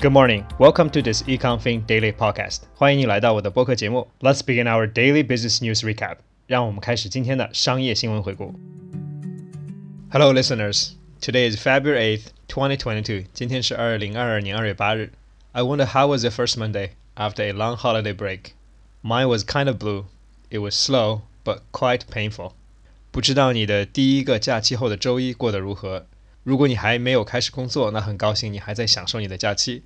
Good morning. Welcome to this EconFin Daily Podcast. 欢迎你来到我的播客节目。Let's begin our daily business news recap. 让我们开始今天的商业新闻回顾。Hello, listeners. Today is February 8th, 2022. 今天是二零二二年二月八日。I wonder how was your first Monday after a long holiday break? Mine was kind of blue. It was slow, but quite painful. 不知道你的第一个假期后的周一过得如何？ 如果你还没有开始工作，那很高兴你还在享受你的假期。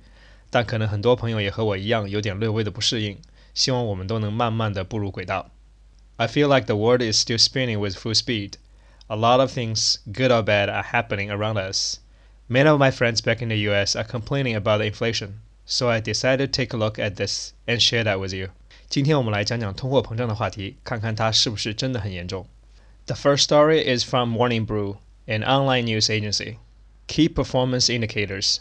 但可能很多朋友也和我一样，有点略微的不适应。希望我们都能慢慢的步入轨道。I feel like the world is still spinning with full speed. A lot of things, good or bad, are happening around us. Many of my friends back in the US are complaining about the inflation, so I decided to take a look at this and share that with you. 今天我们来讲讲通货膨胀的话题，看看它是不是真的很严重。The first story is from Morning Brew an online news agency. Key performance indicators.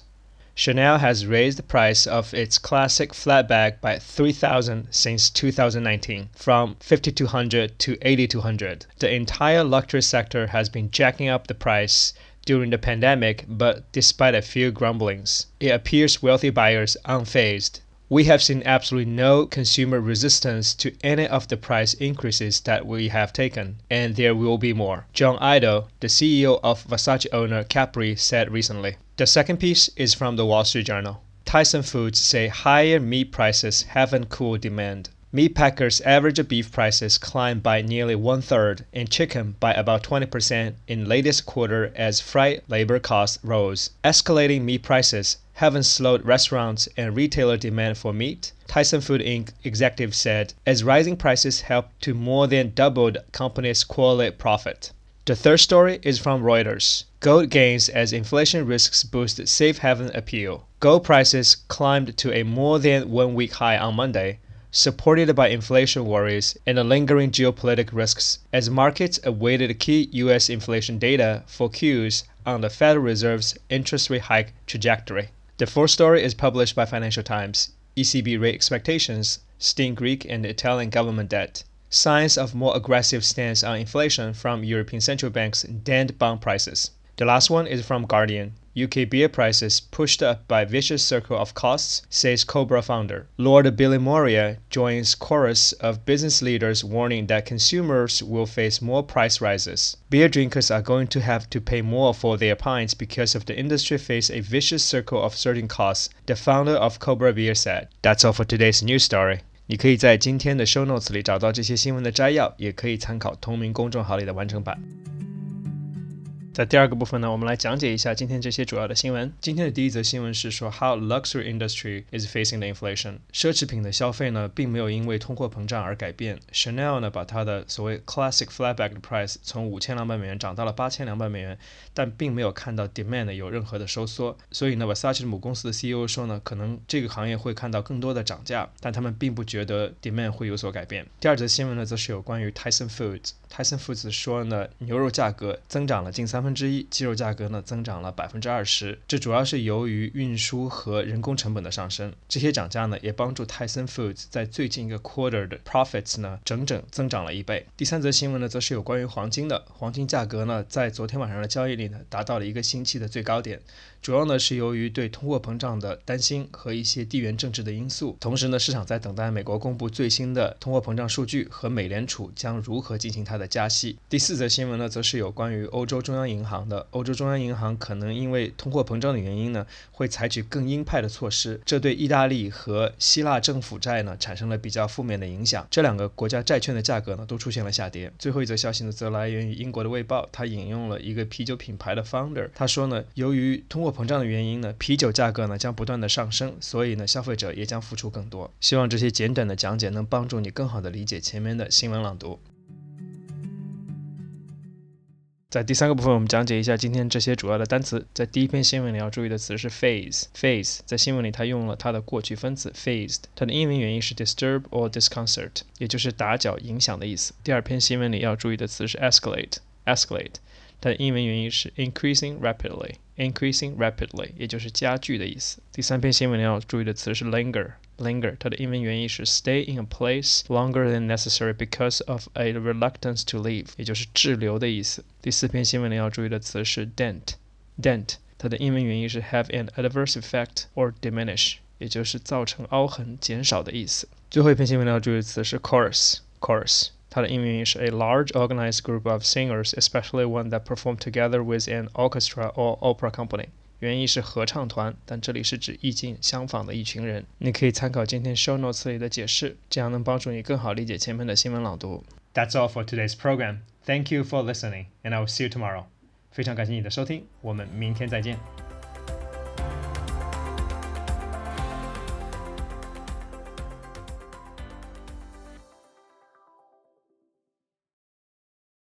Chanel has raised the price of its classic flap bag by 3000 since 2019 from 5200 to 8200. The entire luxury sector has been jacking up the price during the pandemic, but despite a few grumblings, it appears wealthy buyers unfazed we have seen absolutely no consumer resistance to any of the price increases that we have taken, and there will be more. John Idol, the CEO of Versace owner Capri, said recently. The second piece is from the Wall Street Journal. Tyson Foods say higher meat prices haven't cooled demand. Meat packers' average beef prices climbed by nearly one third and chicken by about 20% in latest quarter as freight labor costs rose. Escalating meat prices haven't slowed restaurants and retailer demand for meat, Tyson Food Inc. executive said, as rising prices helped to more than double the company's quarterly profit. The third story is from Reuters. Gold gains as inflation risks boost safe haven appeal. Gold prices climbed to a more than one week high on Monday, supported by inflation worries and the lingering geopolitical risks as markets awaited key U.S. inflation data for cues on the Federal Reserve's interest rate hike trajectory. The fourth story is published by Financial Times. ECB rate expectations sting Greek and Italian government debt. Signs of more aggressive stance on inflation from European central banks dent bond prices. The last one is from Guardian. UK beer prices pushed up by vicious circle of costs, says Cobra founder. Lord Bilimoria joins chorus of business leaders warning that consumers will face more price rises. Beer drinkers are going to have to pay more for their pints because of the industry face a vicious circle of certain costs, the founder of Cobra Beer said. That's all for today's news story. 你可以在今天的 show notes 里找到这些新闻的摘要，也可以参考同名公众号里的完整版。在第二个部分呢，我们来讲解一下今天这些主要的新闻。今天的第一则新闻是说，How luxury industry is facing the inflation。奢侈品的消费呢，并没有因为通货膨胀而改变。Chanel 呢，把它的所谓 classic flatback 的 price 从五千两百美元涨到了八千两百美元，但并没有看到 demand 有任何的收缩。所以呢，Versace 母公司的 CEO 说呢，可能这个行业会看到更多的涨价，但他们并不觉得 demand 会有所改变。第二则新闻呢，则是有关于 Tyson Foods。Tyson Foods 说呢，牛肉价格增长了近三分分之一，鸡肉价格呢增长了百分之二十，这主要是由于运输和人工成本的上升。这些涨价呢，也帮助 Tyson Foods 在最近一个 quarter 的 profits 呢整整增长了一倍。第三则新闻呢，则是有关于黄金的，黄金价格呢在昨天晚上的交易里呢达到了一个星期的最高点，主要呢是由于对通货膨胀的担心和一些地缘政治的因素。同时呢，市场在等待美国公布最新的通货膨胀数据和美联储将如何进行它。的加息。第四则新闻呢，则是有关于欧洲中央银行的。欧洲中央银行可能因为通货膨胀的原因呢，会采取更鹰派的措施，这对意大利和希腊政府债呢产生了比较负面的影响。这两个国家债券的价格呢都出现了下跌。最后一则消息呢，则来源于英国的《卫报》，它引用了一个啤酒品牌的 founder，他说呢，由于通货膨胀的原因呢，啤酒价格呢将不断的上升，所以呢，消费者也将付出更多。希望这些简短的讲解能帮助你更好的理解前面的新闻朗读。在第三个部分，我们讲解一下今天这些主要的单词。在第一篇新闻里要注意的词是 phase。phase 在新闻里它用了它的过去分词 phased，它的英文原因是 disturb or disconcert，也就是打搅、影响的意思。第二篇新闻里要注意的词是 escalate。escalate 它的英文原因是 increasing rapidly。increasing rapidly，也就是加剧的意思。第三篇新闻里要注意的词是 linger。linger，它的英文原意是 stay in a place longer than necessary because of a reluctance to leave，也就是滞留的意思。第四篇新闻里要注意的词是 dent，dent。 它的英文原意是 have an adverse effect or diminish，也就是造成凹痕、减少的意思。最后一篇新闻要注意的词是 chorus，chorus。它的英文原意是 a large organized group of singers, especially one that perform together with an orchestra or opera company。 原意是合唱团，但这里是指意境相仿的一群人。你可以参考今天 show notes 里的解释，这样能帮助你更好理解前面的新闻朗读。That's all for today's program. Thank you for listening, and I will see you tomorrow. 非常感谢你的收听，我们明天再见。